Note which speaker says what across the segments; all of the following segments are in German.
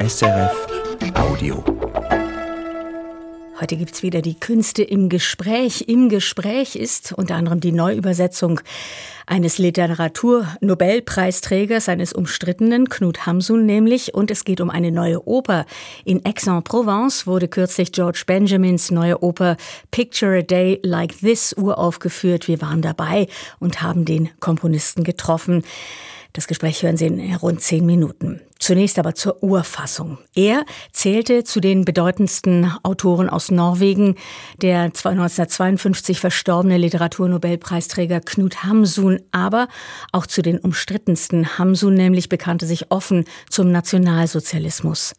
Speaker 1: SRF Audio.
Speaker 2: Heute gibt es wieder die Künste im Gespräch. Im Gespräch ist unter anderem die Neuübersetzung eines Literaturnobelpreisträgers, eines umstrittenen, Knut Hamsun nämlich. Und es geht um eine neue Oper. In Aix-en-Provence wurde kürzlich George Benjamins neue Oper Picture a Day Like This uraufgeführt. Wir waren dabei und haben den Komponisten getroffen. Das Gespräch hören Sie in rund zehn Minuten. Zunächst aber zur Urfassung. Er zählte zu den bedeutendsten Autoren aus Norwegen. Der 1952 verstorbene Literaturnobelpreisträger Knut Hamsun, aber auch zu den umstrittensten. Hamsun nämlich bekannte sich offen zum Nationalsozialismus.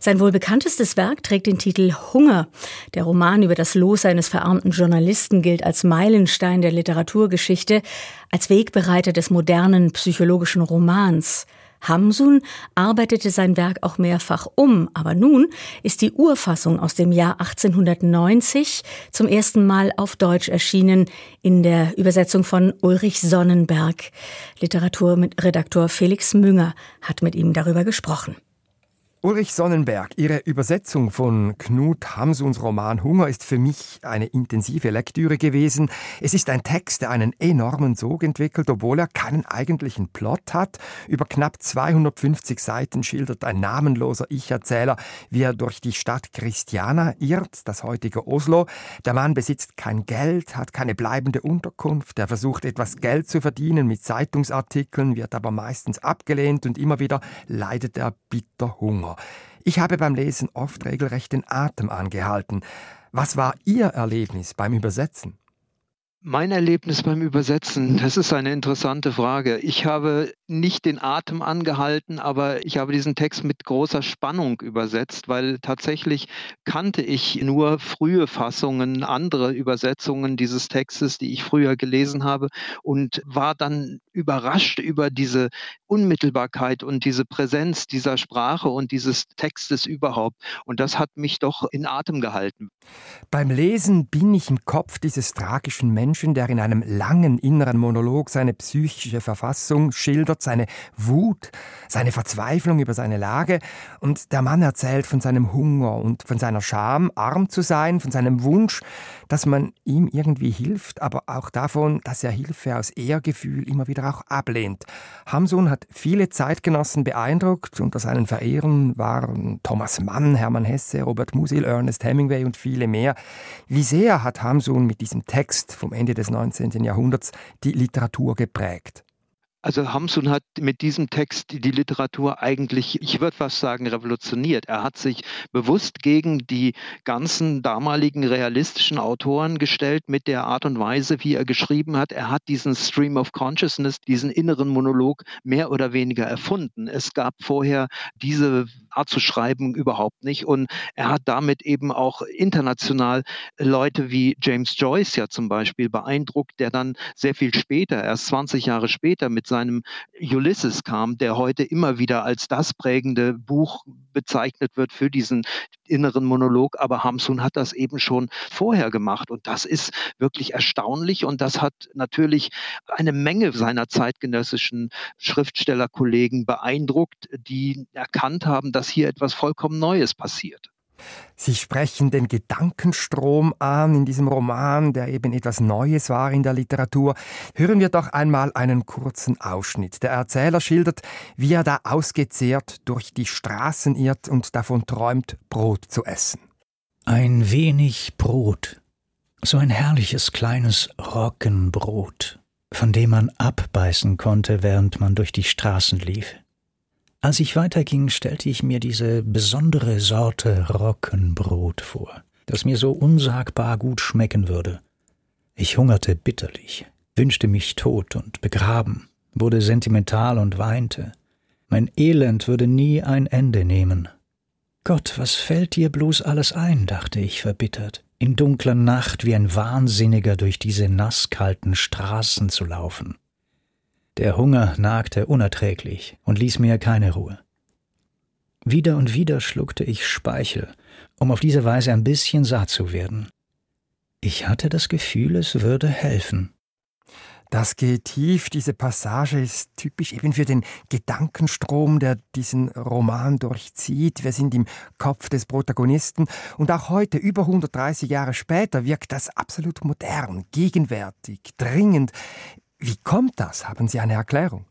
Speaker 2: Sein wohl bekanntestes Werk trägt den Titel Hunger. Der Roman über das Los eines verarmten Journalisten gilt als Meilenstein der Literaturgeschichte, als Wegbereiter des modernen psychologischen Romans. Hamsun arbeitete sein Werk auch mehrfach um, aber nun ist die Urfassung aus dem Jahr 1890 zum ersten Mal auf Deutsch erschienen in der Übersetzung von Ulrich Sonnenberg. Literaturredaktor Felix Münger hat mit ihm darüber gesprochen.
Speaker 3: Ulrich Sonnenberg, Ihre Übersetzung von Knut Hamsuns Roman Hunger ist für mich eine intensive Lektüre gewesen. Es ist ein Text, der einen enormen Sog entwickelt, obwohl er keinen eigentlichen Plot hat. Über knapp 250 Seiten schildert ein namenloser Ich-Erzähler, wie er durch die Stadt Christiana irrt, das heutige Oslo. Der Mann besitzt kein Geld, hat keine bleibende Unterkunft, er versucht etwas Geld zu verdienen mit Zeitungsartikeln, wird aber meistens abgelehnt und immer wieder leidet er bitter Hunger. Ich habe beim Lesen oft regelrecht den Atem angehalten. Was war Ihr Erlebnis beim Übersetzen?
Speaker 4: Mein Erlebnis beim Übersetzen, das ist eine interessante Frage. Ich habe nicht den Atem angehalten, aber ich habe diesen Text mit großer Spannung übersetzt, weil tatsächlich kannte ich nur frühe Fassungen, andere Übersetzungen dieses Textes, die ich früher gelesen habe und war dann überrascht über diese Unmittelbarkeit und diese Präsenz dieser Sprache und dieses Textes überhaupt. Und das hat mich doch in Atem gehalten.
Speaker 3: Beim Lesen bin ich im Kopf dieses tragischen Menschen Menschen, der in einem langen inneren Monolog seine psychische Verfassung schildert, seine Wut, seine Verzweiflung über seine Lage. Und der Mann erzählt von seinem Hunger und von seiner Scham, arm zu sein, von seinem Wunsch, dass man ihm irgendwie hilft, aber auch davon, dass er Hilfe aus Ehrgefühl immer wieder auch ablehnt. Hamsun hat viele Zeitgenossen beeindruckt. Unter seinen Verehrern waren Thomas Mann, Hermann Hesse, Robert Musil, Ernest Hemingway und viele mehr. Wie sehr hat Hamsun mit diesem Text vom Ende des 19. Jahrhunderts die Literatur geprägt?
Speaker 4: Also Hamsun hat mit diesem Text die Literatur eigentlich, ich würde fast sagen, revolutioniert. Er hat sich bewusst gegen die ganzen damaligen realistischen Autoren gestellt mit der Art und Weise, wie er geschrieben hat. Er hat diesen Stream of Consciousness, diesen inneren Monolog mehr oder weniger erfunden. Es gab vorher diese Art zu schreiben überhaupt nicht. Und er hat damit eben auch international Leute wie James Joyce ja zum Beispiel beeindruckt, der dann sehr viel später, erst 20 Jahre später mit seinem Ulysses kam, der heute immer wieder als das prägende Buch bezeichnet wird für diesen inneren Monolog. Aber Hamsun hat das eben schon vorher gemacht. Und das ist wirklich erstaunlich. Und das hat natürlich eine Menge seiner zeitgenössischen Schriftstellerkollegen beeindruckt, die erkannt haben, dass hier etwas vollkommen Neues passiert.
Speaker 3: Sie sprechen den Gedankenstrom an in diesem Roman, der eben etwas Neues war in der Literatur. Hören wir doch einmal einen kurzen Ausschnitt. Der Erzähler schildert, wie er da ausgezehrt durch die Straßen irrt und davon träumt, Brot zu essen.
Speaker 5: Ein wenig Brot, so ein herrliches kleines Roggenbrot, von dem man abbeißen konnte, während man durch die Straßen lief. Als ich weiterging, stellte ich mir diese besondere Sorte Roggenbrot vor, das mir so unsagbar gut schmecken würde. Ich hungerte bitterlich, wünschte mich tot und begraben, wurde sentimental und weinte. Mein Elend würde nie ein Ende nehmen. Gott, was fällt dir bloß alles ein, dachte ich verbittert, in dunkler Nacht wie ein Wahnsinniger durch diese nasskalten Straßen zu laufen. Der Hunger nagte unerträglich und ließ mir keine Ruhe. Wieder und wieder schluckte ich Speichel, um auf diese Weise ein bisschen satt zu werden. Ich hatte das Gefühl, es würde helfen.
Speaker 3: Das geht tief. Diese Passage ist typisch eben für den Gedankenstrom, der diesen Roman durchzieht. Wir sind im Kopf des Protagonisten. Und auch heute, über 130 Jahre später, wirkt das absolut modern, gegenwärtig, dringend. Wie kommt das? Haben Sie eine Erklärung?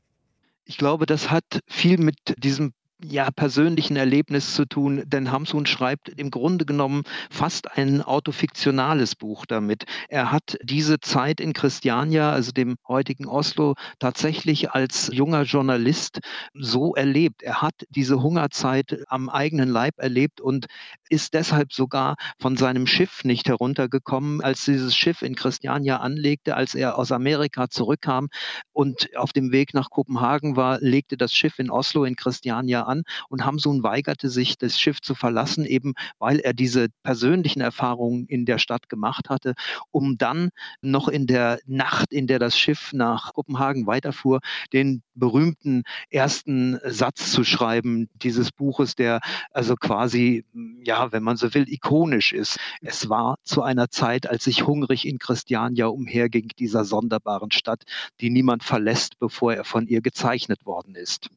Speaker 4: Ich glaube, das hat viel mit diesem ja, persönlichen Erlebnis zu tun, denn Hamsun schreibt im Grunde genommen fast ein autofiktionales Buch damit. Er hat diese Zeit in Christiania, also dem heutigen Oslo, tatsächlich als junger Journalist so erlebt. Er hat diese Hungerzeit am eigenen Leib erlebt und ist deshalb sogar von seinem Schiff nicht heruntergekommen, als dieses Schiff in Christiania anlegte, als er aus Amerika zurückkam und auf dem Weg nach Kopenhagen war, legte das Schiff in Oslo in Christiania an und Hamsun weigerte sich, das Schiff zu verlassen, eben weil er diese persönlichen Erfahrungen in der Stadt gemacht hatte, um dann noch in der Nacht, in der das Schiff nach Kopenhagen weiterfuhr, den berühmten ersten Satz zu schreiben dieses Buches, der also quasi, ja, wenn man so will, ikonisch ist. Es war zu einer Zeit, als ich hungrig in Christiania umherging, dieser sonderbaren Stadt, die niemand verlässt, bevor er von ihr gezeichnet worden ist.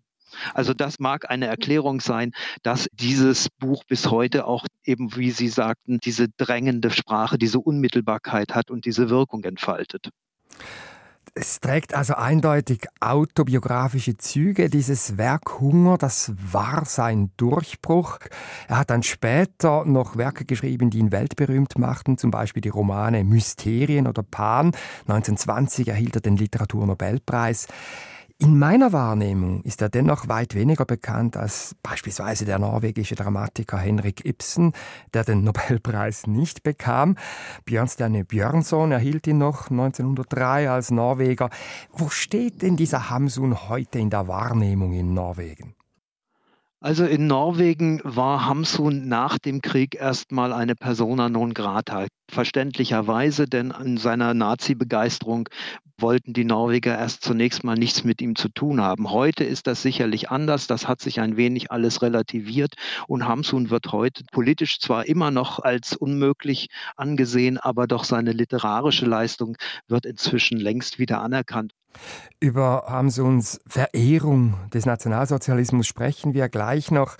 Speaker 4: Also das mag eine Erklärung sein, dass dieses Buch bis heute auch eben, wie Sie sagten, diese drängende Sprache, diese Unmittelbarkeit hat und diese Wirkung entfaltet.
Speaker 3: Es trägt also eindeutig autobiografische Züge. Dieses Werk Hunger, das war sein Durchbruch. Er hat dann später noch Werke geschrieben, die ihn weltberühmt machten, zum Beispiel die Romane Mysterien oder Pan. 1920 erhielt er den Literaturnobelpreis. In meiner Wahrnehmung ist er dennoch weit weniger bekannt als beispielsweise der norwegische Dramatiker Henrik Ibsen, der den Nobelpreis nicht bekam. Björnstjerne Björnson erhielt ihn noch 1903 als Norweger. Wo steht denn dieser Hamsun heute in der Wahrnehmung in Norwegen?
Speaker 4: Also in Norwegen war Hamsun nach dem Krieg erstmal eine persona non grata. Verständlicherweise, denn an seiner Nazi-Begeisterung wollten die Norweger erst zunächst mal nichts mit ihm zu tun haben. Heute ist das sicherlich anders. Das hat sich ein wenig alles relativiert und Hamsun wird heute politisch zwar immer noch als unmöglich angesehen, aber doch seine literarische Leistung wird inzwischen längst wieder anerkannt.
Speaker 3: Über Hamsuns Verehrung des Nationalsozialismus sprechen wir gleich noch.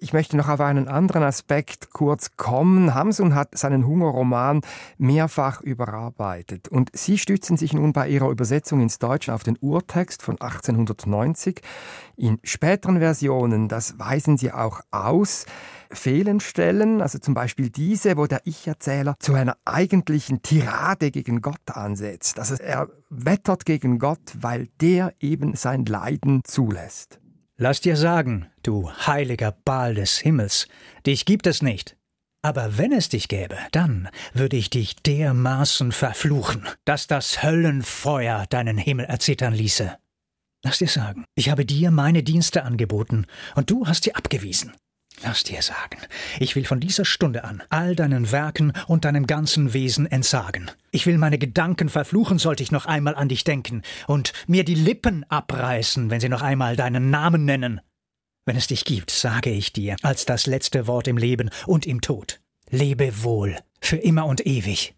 Speaker 3: Ich möchte noch auf einen anderen Aspekt kurz kommen. Hamsun hat seinen Hungerroman mehrfach überarbeitet und Sie stützen sich nun bei Ihrer Übersetzung ins Deutsche auf den Urtext von 1890. In späteren Versionen, das weisen Sie auch aus, fehlen Stellen, also zum Beispiel diese, wo der Ich-Erzähler zu einer eigentlichen Tirade gegen Gott ansetzt. Also er wettert gegen Gott, weil der eben sein Leiden zulässt.
Speaker 5: Lass dir sagen, du heiliger Baal des Himmels, dich gibt es nicht. Aber wenn es dich gäbe, dann würde ich dich dermaßen verfluchen, dass das Höllenfeuer deinen Himmel erzittern ließe. Lass dir sagen, ich habe dir meine Dienste angeboten, und du hast sie abgewiesen. Lass dir sagen, ich will von dieser Stunde an all deinen Werken und deinem ganzen Wesen entsagen. Ich will meine Gedanken verfluchen, sollte ich noch einmal an dich denken, und mir die Lippen abreißen, wenn sie noch einmal deinen Namen nennen. Wenn es dich gibt, sage ich dir, als das letzte Wort im Leben und im Tod. Lebe wohl, für immer und ewig.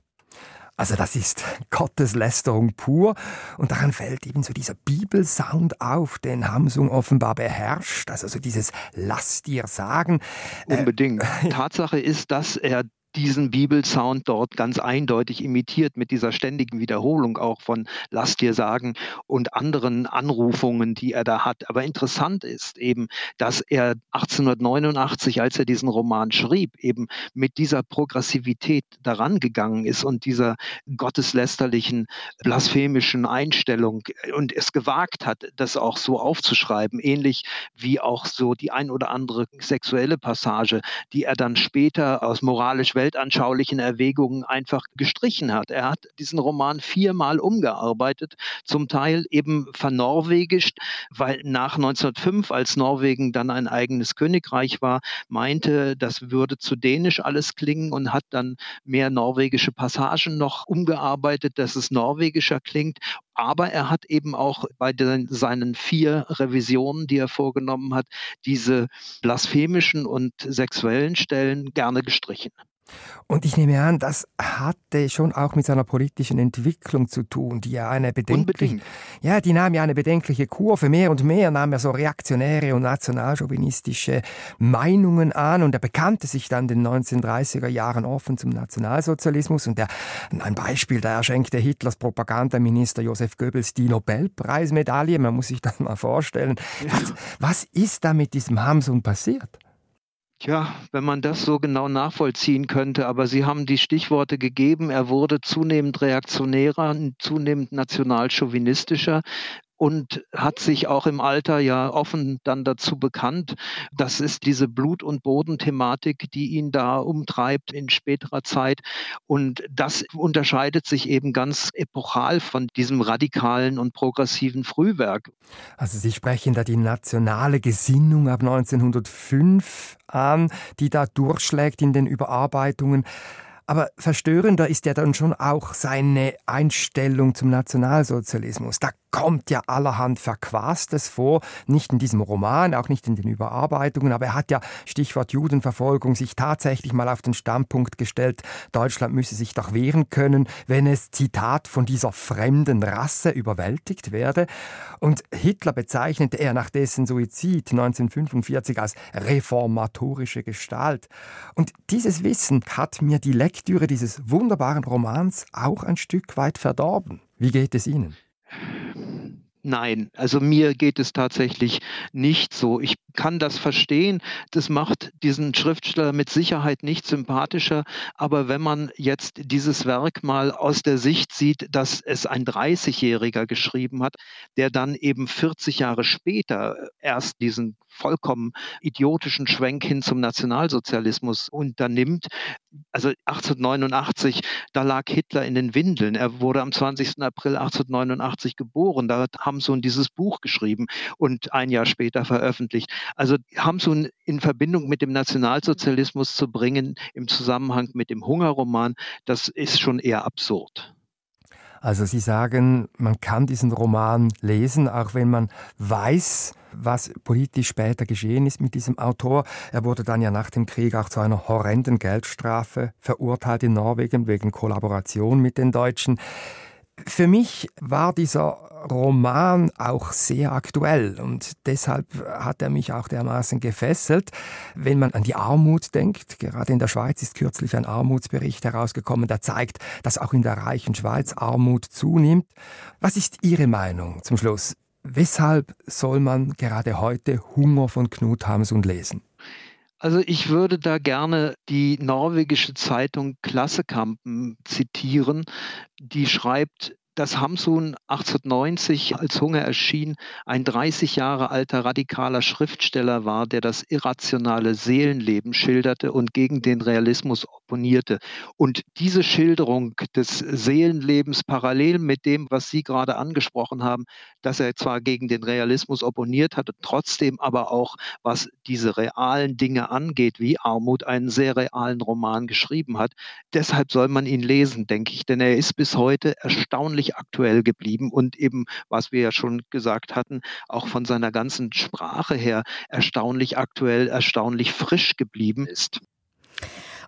Speaker 3: Also das ist Gotteslästerung pur und daran fällt eben so dieser Bibelsound auf, den Hamsung offenbar beherrscht, also so dieses Lass dir sagen.
Speaker 4: Unbedingt. Äh, Tatsache ist, dass er diesen Bibelsound dort ganz eindeutig imitiert mit dieser ständigen Wiederholung auch von Lass dir sagen und anderen Anrufungen, die er da hat. Aber interessant ist eben, dass er 1889, als er diesen Roman schrieb, eben mit dieser Progressivität daran gegangen ist und dieser gotteslästerlichen, blasphemischen Einstellung und es gewagt hat, das auch so aufzuschreiben, ähnlich wie auch so die ein oder andere sexuelle Passage, die er dann später aus moralisch weltanschaulichen Erwägungen einfach gestrichen hat. Er hat diesen Roman viermal umgearbeitet, zum Teil eben vernorwegischt, weil nach 1905, als Norwegen dann ein eigenes Königreich war, meinte, das würde zu dänisch alles klingen und hat dann mehr norwegische Passagen noch umgearbeitet, dass es norwegischer klingt aber er hat eben auch bei den, seinen vier Revisionen, die er vorgenommen hat, diese blasphemischen und sexuellen Stellen gerne gestrichen.
Speaker 3: Und ich nehme an, das hatte schon auch mit seiner politischen Entwicklung zu tun, die ja eine bedenkliche, ja, die nahm ja eine bedenkliche Kurve. Mehr und mehr nahm er so reaktionäre und nationalchauvinistische Meinungen an und er bekannte sich dann in den 1930er Jahren offen zum Nationalsozialismus und er, ein Beispiel, da erschenkte Hitlers Propagandaminister Josef Goebbels die Nobelpreismedaille. Man muss sich das mal vorstellen. Was, was ist da mit diesem Hamsun passiert?
Speaker 4: Tja, wenn man das so genau nachvollziehen könnte, aber Sie haben die Stichworte gegeben. Er wurde zunehmend reaktionärer, zunehmend nationalchauvinistischer und hat sich auch im Alter ja offen dann dazu bekannt. Das ist diese Blut- und Bodenthematik, die ihn da umtreibt in späterer Zeit. Und das unterscheidet sich eben ganz epochal von diesem radikalen und progressiven Frühwerk.
Speaker 3: Also Sie sprechen da die nationale Gesinnung ab 1905 an, die da durchschlägt in den Überarbeitungen. Aber verstörender ist ja dann schon auch seine Einstellung zum Nationalsozialismus. Da kommt ja allerhand Verquastes vor, nicht in diesem Roman, auch nicht in den Überarbeitungen, aber er hat ja, Stichwort Judenverfolgung, sich tatsächlich mal auf den Standpunkt gestellt, Deutschland müsse sich doch wehren können, wenn es, Zitat, von dieser fremden Rasse überwältigt werde. Und Hitler bezeichnete er nach dessen Suizid 1945 als reformatorische Gestalt. Und dieses Wissen hat mir die Lektüre dieses wunderbaren Romans auch ein Stück weit verdorben. Wie geht es Ihnen?
Speaker 4: Nein, also mir geht es tatsächlich nicht so. Ich kann das verstehen. Das macht diesen Schriftsteller mit Sicherheit nicht sympathischer. Aber wenn man jetzt dieses Werk mal aus der Sicht sieht, dass es ein 30-Jähriger geschrieben hat, der dann eben 40 Jahre später erst diesen vollkommen idiotischen Schwenk hin zum Nationalsozialismus unternimmt. Also 1889, da lag Hitler in den Windeln. Er wurde am 20. April 1889 geboren. Da hat Hamsun dieses Buch geschrieben und ein Jahr später veröffentlicht. Also Hamsun in Verbindung mit dem Nationalsozialismus zu bringen im Zusammenhang mit dem Hungerroman, das ist schon eher absurd.
Speaker 3: Also Sie sagen, man kann diesen Roman lesen, auch wenn man weiß, was politisch später geschehen ist mit diesem Autor. Er wurde dann ja nach dem Krieg auch zu einer horrenden Geldstrafe verurteilt in Norwegen wegen Kollaboration mit den Deutschen. Für mich war dieser Roman auch sehr aktuell und deshalb hat er mich auch dermaßen gefesselt. Wenn man an die Armut denkt, gerade in der Schweiz ist kürzlich ein Armutsbericht herausgekommen, der zeigt, dass auch in der reichen Schweiz Armut zunimmt. Was ist Ihre Meinung zum Schluss? Weshalb soll man gerade heute Hunger von Knut Hamsun lesen?
Speaker 4: Also ich würde da gerne die norwegische Zeitung Klassekampen zitieren, die schreibt, dass Hamsun 1890 als Hunger erschien, ein 30 Jahre alter radikaler Schriftsteller war, der das irrationale Seelenleben schilderte und gegen den Realismus opponierte. Und diese Schilderung des Seelenlebens parallel mit dem, was Sie gerade angesprochen haben, dass er zwar gegen den Realismus opponiert hatte, trotzdem aber auch, was diese realen Dinge angeht, wie Armut, einen sehr realen Roman geschrieben hat. Deshalb soll man ihn lesen, denke ich, denn er ist bis heute erstaunlich ziemlich aktuell geblieben und eben, was wir ja schon gesagt hatten, auch von seiner ganzen Sprache her erstaunlich aktuell, erstaunlich frisch geblieben ist.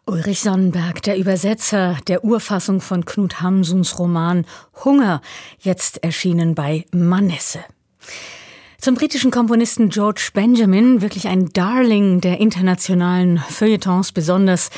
Speaker 2: Ulrich Sonnenberg, der Übersetzer der Urfassung von Knut Hamsuns Roman Hunger, jetzt erschienen bei Manesse. Zum britischen Komponisten George Benjamin, wirklich ein Darling der internationalen Feuilletons, besonders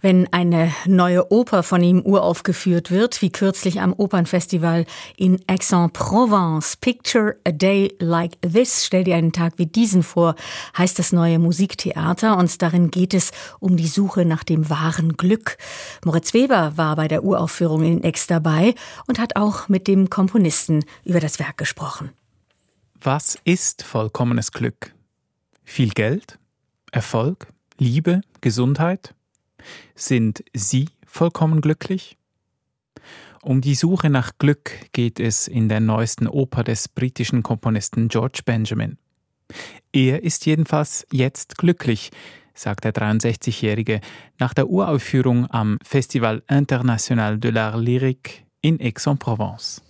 Speaker 2: wenn eine neue Oper von ihm uraufgeführt wird, wie kürzlich am Opernfestival in Aix-en-Provence. Picture a Day Like This, stell dir einen Tag wie diesen vor, heißt das neue Musiktheater und darin geht es um die Suche nach dem wahren Glück. Moritz Weber war bei der Uraufführung in Aix dabei und hat auch mit dem Komponisten über das Werk gesprochen.
Speaker 6: Was ist vollkommenes Glück? Viel Geld? Erfolg? Liebe? Gesundheit? Sind Sie vollkommen glücklich? Um die Suche nach Glück geht es in der neuesten Oper des britischen Komponisten George Benjamin. Er ist jedenfalls jetzt glücklich, sagt der 63-Jährige nach der Uraufführung am Festival International de l'Art Lyrique in Aix-en-Provence.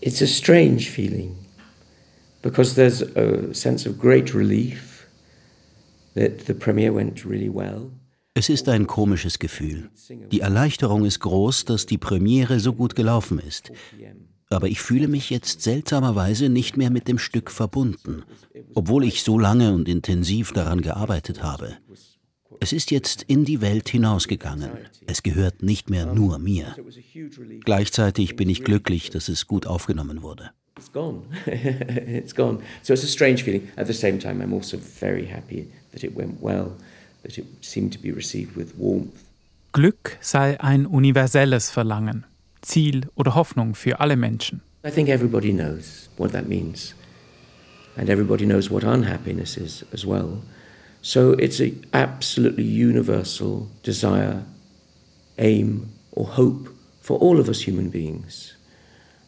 Speaker 7: It's a strange feeling because there's a sense of great relief that the premiere went really well.
Speaker 8: Es ist ein komisches Gefühl. Die Erleichterung ist groß, dass die Premiere so gut gelaufen ist. Aber ich fühle mich jetzt seltsamerweise nicht mehr mit dem Stück verbunden, obwohl ich so lange und intensiv daran gearbeitet habe. Es ist jetzt in die Welt hinausgegangen. Es gehört nicht mehr nur mir. Gleichzeitig bin ich glücklich, dass es gut aufgenommen wurde. It's gone. it's gone. So it's a strange feeling. At the same time, I'm also very happy that it went well that it
Speaker 6: seemed to be received with warmth. Glück sei ein universelles Verlangen, Ziel oder Hoffnung für alle Menschen.
Speaker 7: I think everybody knows what that means. And everybody knows what unhappiness is as well. So it's an absolutely universal desire, aim, or hope for all of us human beings.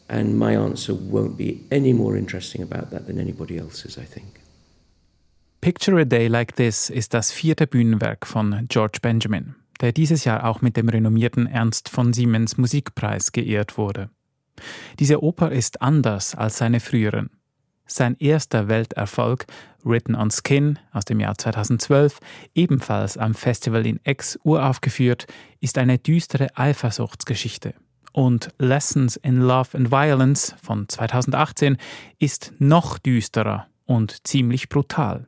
Speaker 7: And my answer won't be any more interesting about that than anybody else's, I think.
Speaker 6: Picture a Day Like This ist das vierte Bühnenwerk von George Benjamin, der dieses Jahr auch mit dem renommierten Ernst von Siemens Musikpreis geehrt wurde. Diese Oper ist anders als seine früheren. Sein erster Welterfolg, Written on Skin aus dem Jahr 2012, ebenfalls am Festival in Aix uraufgeführt, ist eine düstere Eifersuchtsgeschichte. Und Lessons in Love and Violence von 2018 ist noch düsterer und ziemlich brutal.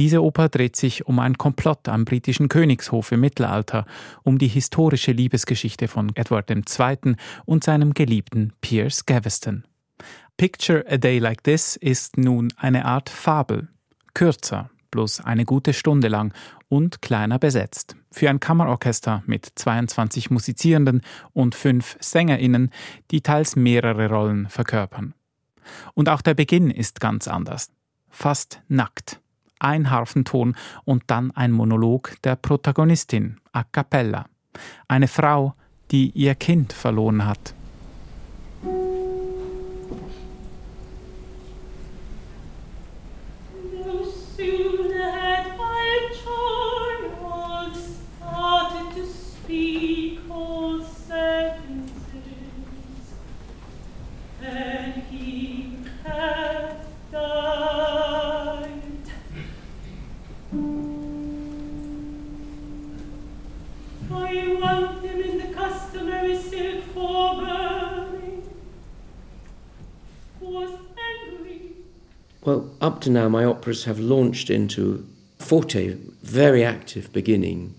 Speaker 6: Diese Oper dreht sich um einen Komplott am britischen Königshof im Mittelalter, um die historische Liebesgeschichte von Edward II. und seinem Geliebten Piers Gaveston. Picture a Day Like This ist nun eine Art Fabel, kürzer, bloß eine gute Stunde lang und kleiner besetzt. Für ein Kammerorchester mit 22 Musizierenden und fünf SängerInnen, die teils mehrere Rollen verkörpern. Und auch der Beginn ist ganz anders. Fast nackt ein Harfenton und dann ein Monolog der Protagonistin a cappella, eine Frau, die ihr Kind verloren hat.
Speaker 7: To now, my operas have launched into forte, very active beginning,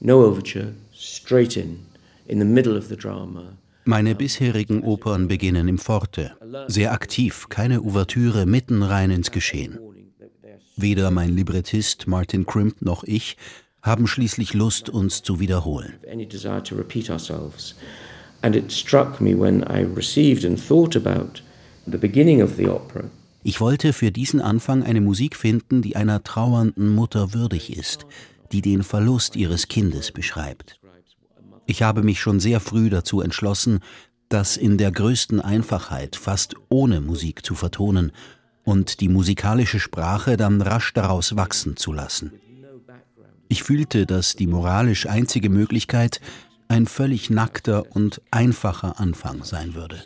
Speaker 7: no overture, straight in, in the middle of the drama.
Speaker 8: Meine bisherigen Opern beginnen im Forte, sehr aktiv, keine Ouvertüre, mitten rein ins Geschehen. Weder mein Librettist Martin Crimp noch ich haben schließlich Lust, uns zu wiederholen. And it struck me when I received and thought about the beginning of the opera ich wollte für diesen Anfang eine Musik finden, die einer trauernden Mutter würdig ist, die den Verlust ihres Kindes beschreibt. Ich habe mich schon sehr früh dazu entschlossen, das in der größten Einfachheit, fast ohne Musik zu vertonen und die musikalische Sprache dann rasch daraus wachsen zu lassen. Ich fühlte, dass die moralisch einzige Möglichkeit ein völlig nackter und einfacher Anfang sein würde.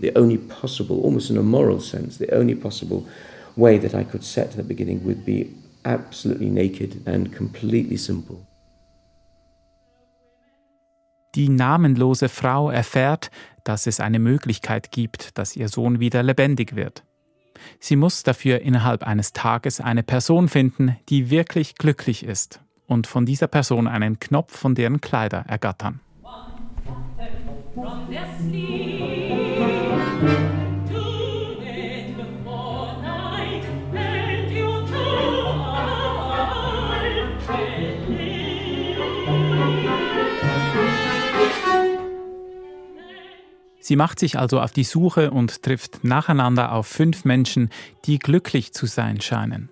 Speaker 8: The only possible, almost in a moral sense, the only possible way that I could set the beginning would be absolutely naked and completely simple.
Speaker 6: Die namenlose Frau erfährt, dass es eine Möglichkeit gibt, dass ihr Sohn wieder lebendig wird. Sie muss dafür innerhalb eines Tages eine Person finden, die wirklich glücklich ist und von dieser Person einen Knopf von deren Kleider ergattern. Sie macht sich also auf die Suche und trifft nacheinander auf fünf Menschen, die glücklich zu sein scheinen.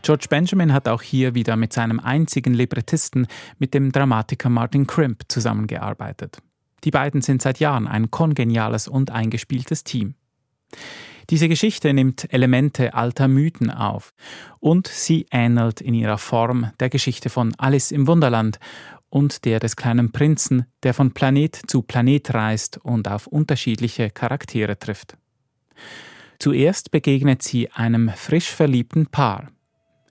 Speaker 6: George Benjamin hat auch hier wieder mit seinem einzigen Librettisten, mit dem Dramatiker Martin Crimp, zusammengearbeitet. Die beiden sind seit Jahren ein kongeniales und eingespieltes Team. Diese Geschichte nimmt Elemente alter Mythen auf und sie ähnelt in ihrer Form der Geschichte von Alice im Wunderland und der des kleinen Prinzen, der von Planet zu Planet reist und auf unterschiedliche Charaktere trifft. Zuerst begegnet sie einem frisch verliebten Paar,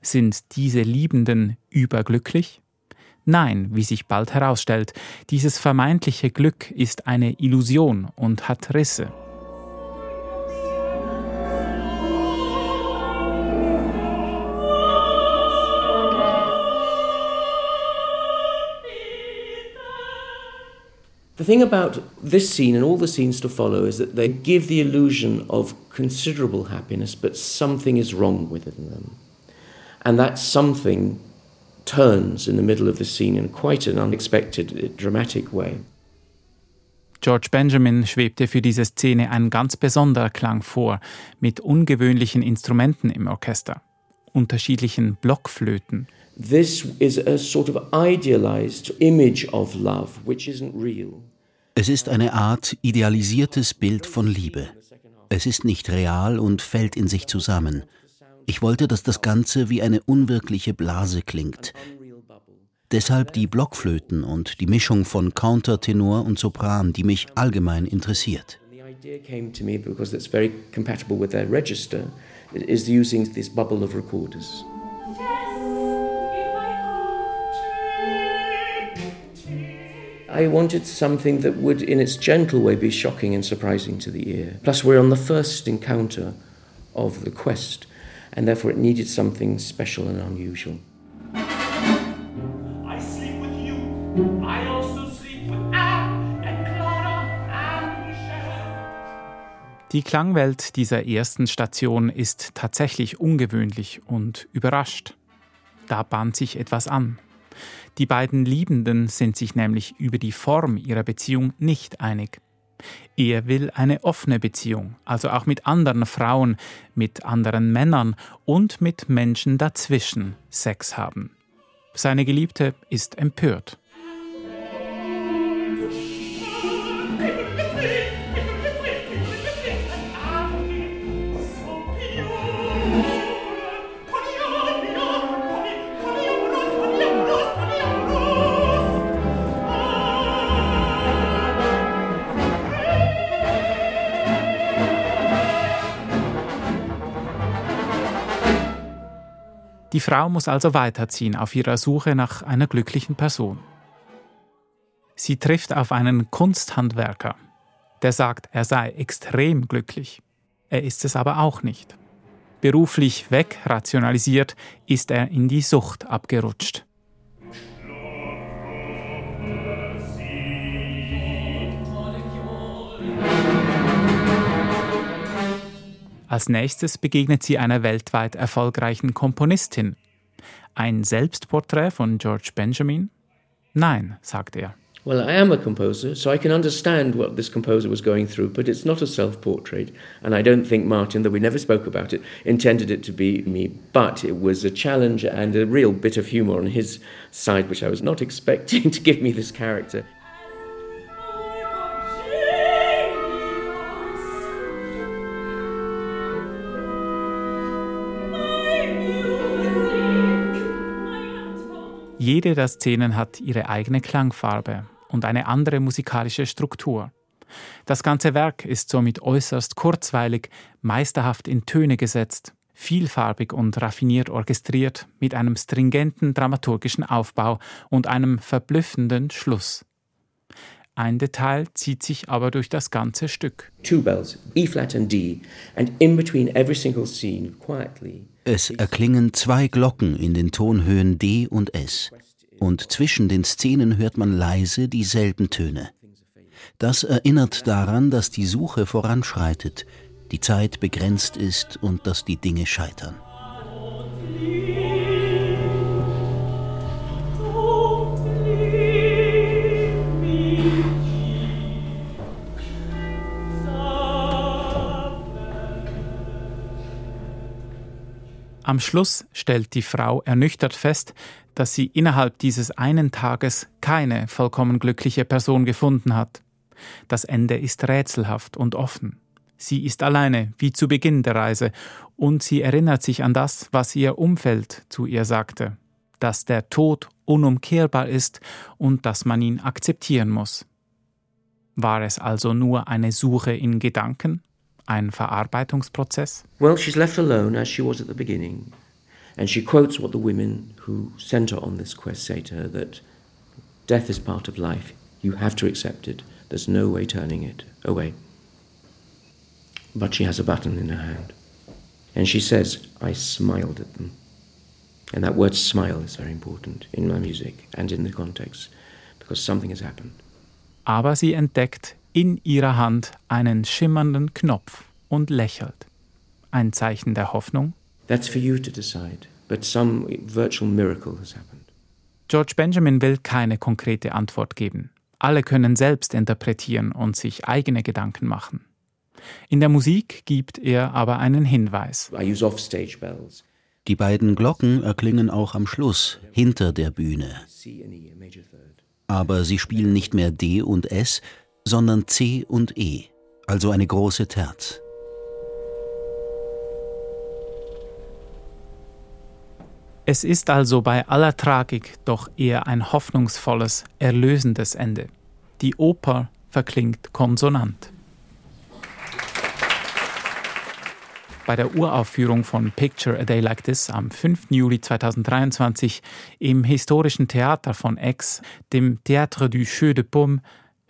Speaker 6: Sind diese Liebenden überglücklich? Nein, wie sich bald herausstellt, dieses vermeintliche Glück ist eine Illusion und hat Risse.
Speaker 7: The thing about this scene and all the scenes to follow is that they give the illusion of considerable happiness, but something is wrong within them. And that something turns in the middle of the scene in quite an unexpected, dramatic way.
Speaker 6: George Benjamin schwebte für diese Szene ein ganz besonderer Klang vor, mit ungewöhnlichen Instrumenten im Orchester, unterschiedlichen Blockflöten.
Speaker 7: This is a sort of idealized image of love, which isn't real.
Speaker 8: Es ist eine Art idealisiertes Bild von Liebe. Es ist nicht real und fällt in sich zusammen. Ich wollte, dass das Ganze wie eine unwirkliche Blase klingt. Deshalb die Blockflöten und die Mischung von Countertenor und Sopran, die mich allgemein interessiert.
Speaker 7: I wanted something that would, in its gentle way, be shocking and surprising to the ear. Plus, we're on the first encounter of the quest and therefore it needed something special and unusual. I sleep with you. I also sleep with
Speaker 6: Anne and Clara and Michelle. Die Klangwelt dieser ersten Station ist tatsächlich ungewöhnlich und überrascht. Da bahnt sich etwas an. Die beiden Liebenden sind sich nämlich über die Form ihrer Beziehung nicht einig. Er will eine offene Beziehung, also auch mit anderen Frauen, mit anderen Männern und mit Menschen dazwischen Sex haben. Seine Geliebte ist empört. Die Frau muss also weiterziehen auf ihrer Suche nach einer glücklichen Person. Sie trifft auf einen Kunsthandwerker, der sagt, er sei extrem glücklich. Er ist es aber auch nicht. Beruflich wegrationalisiert ist er in die Sucht abgerutscht. Als nächstes begegnet sie einer weltweit erfolgreichen Komponistin. Ein Selbstporträt von George Benjamin? Nein, sagt er.
Speaker 7: Well, I am a composer, so I can understand what this composer was going through, but it's not a self portrait. And I don't think Martin, though we never spoke about it, intended it to be me. But it was a challenge and a real bit of humor on his side, which I was not expecting to give me this character.
Speaker 6: Jede der Szenen hat ihre eigene Klangfarbe und eine andere musikalische Struktur. Das ganze Werk ist somit äußerst kurzweilig, meisterhaft in Töne gesetzt, vielfarbig und raffiniert orchestriert, mit einem stringenten dramaturgischen Aufbau und einem verblüffenden Schluss. Ein Detail zieht sich aber durch das ganze Stück.
Speaker 7: E.
Speaker 8: Es erklingen zwei Glocken in den Tonhöhen D und S, und zwischen den Szenen hört man leise dieselben Töne. Das erinnert daran, dass die Suche voranschreitet, die Zeit begrenzt ist und dass die Dinge scheitern.
Speaker 6: Am Schluss stellt die Frau ernüchtert fest, dass sie innerhalb dieses einen Tages keine vollkommen glückliche Person gefunden hat. Das Ende ist rätselhaft und offen. Sie ist alleine, wie zu Beginn der Reise, und sie erinnert sich an das, was ihr Umfeld zu ihr sagte, dass der Tod unumkehrbar ist und dass man ihn akzeptieren muss. War es also nur eine Suche in Gedanken? Ein Verarbeitungsprozess?
Speaker 7: Well, she's left alone as she was at the beginning. And she quotes what the women who sent her on this quest say to her that death is part of life. You have to accept it. There's no way turning it away. But she has a button in her hand. And she says, I smiled at them. And that word smile is very important in my music and in the context because something has happened.
Speaker 6: Aber sie entdeckt in ihrer Hand einen schimmernden Knopf und lächelt. Ein Zeichen der Hoffnung?
Speaker 7: That's for you to decide, but some virtual miracle has happened.
Speaker 6: George Benjamin will keine konkrete Antwort geben. Alle können selbst interpretieren und sich eigene Gedanken machen. In der Musik gibt er aber einen Hinweis.
Speaker 7: I use offstage bells.
Speaker 8: Die beiden Glocken erklingen auch am Schluss, hinter der Bühne. Aber sie spielen nicht mehr D und S, sondern C und E, also eine große Terz.
Speaker 6: Es ist also bei aller Tragik doch eher ein hoffnungsvolles, erlösendes Ende. Die Oper verklingt konsonant. Bei der Uraufführung von Picture a Day Like This am 5. Juli 2023 im historischen Theater von Aix, dem Théâtre du Jeu de Paume,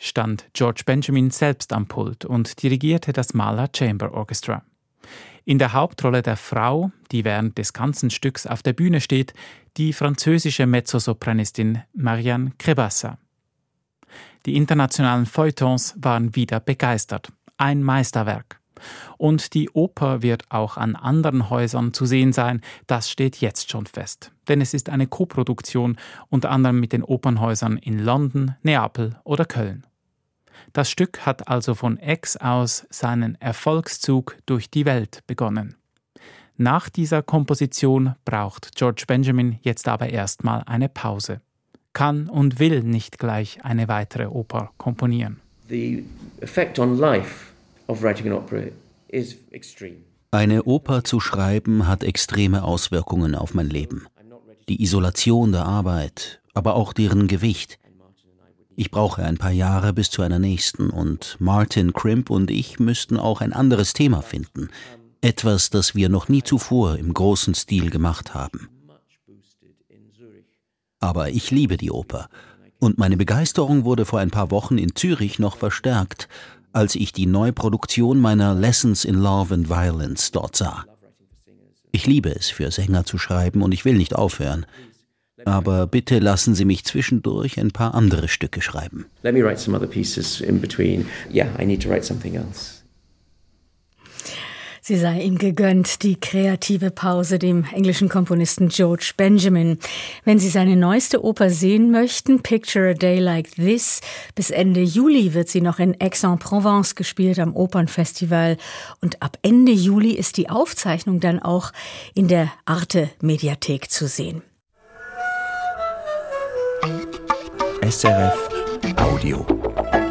Speaker 6: stand George Benjamin selbst am Pult und dirigierte das Mahler Chamber Orchestra. In der Hauptrolle der Frau, die während des ganzen Stücks auf der Bühne steht, die französische Mezzosopranistin Marianne Crebassa. Die internationalen Feuilletons waren wieder begeistert. Ein Meisterwerk. Und die Oper wird auch an anderen Häusern zu sehen sein, das steht jetzt schon fest. Denn es ist eine Koproduktion unter anderem mit den Opernhäusern in London, Neapel oder Köln. Das Stück hat also von Aix aus seinen Erfolgszug durch die Welt begonnen. Nach dieser Komposition braucht George Benjamin jetzt aber erstmal eine Pause, kann und will nicht gleich eine weitere Oper komponieren.
Speaker 7: The effect on life of writing an opera is extreme.
Speaker 8: Eine Oper zu schreiben hat extreme Auswirkungen auf mein Leben. Die Isolation der Arbeit, aber auch deren Gewicht. Ich brauche ein paar Jahre bis zu einer nächsten und Martin Crimp und ich müssten auch ein anderes Thema finden. Etwas, das wir noch nie zuvor im großen Stil gemacht haben. Aber ich liebe die Oper. Und meine Begeisterung wurde vor ein paar Wochen in Zürich noch verstärkt, als ich die Neuproduktion meiner Lessons in Love and Violence dort sah. Ich liebe es, für Sänger zu schreiben und ich will nicht aufhören. Aber bitte lassen Sie mich zwischendurch ein paar andere Stücke schreiben.
Speaker 7: Let me write some other pieces in between. Yeah, I need to write something else.
Speaker 2: Sie sei ihm gegönnt, die kreative Pause dem englischen Komponisten George Benjamin. Wenn Sie seine neueste Oper sehen möchten, Picture a Day Like This, bis Ende Juli wird sie noch in Aix-en-Provence gespielt am Opernfestival. Und ab Ende Juli ist die Aufzeichnung dann auch in der Arte Mediathek zu sehen.
Speaker 1: SRF Audio.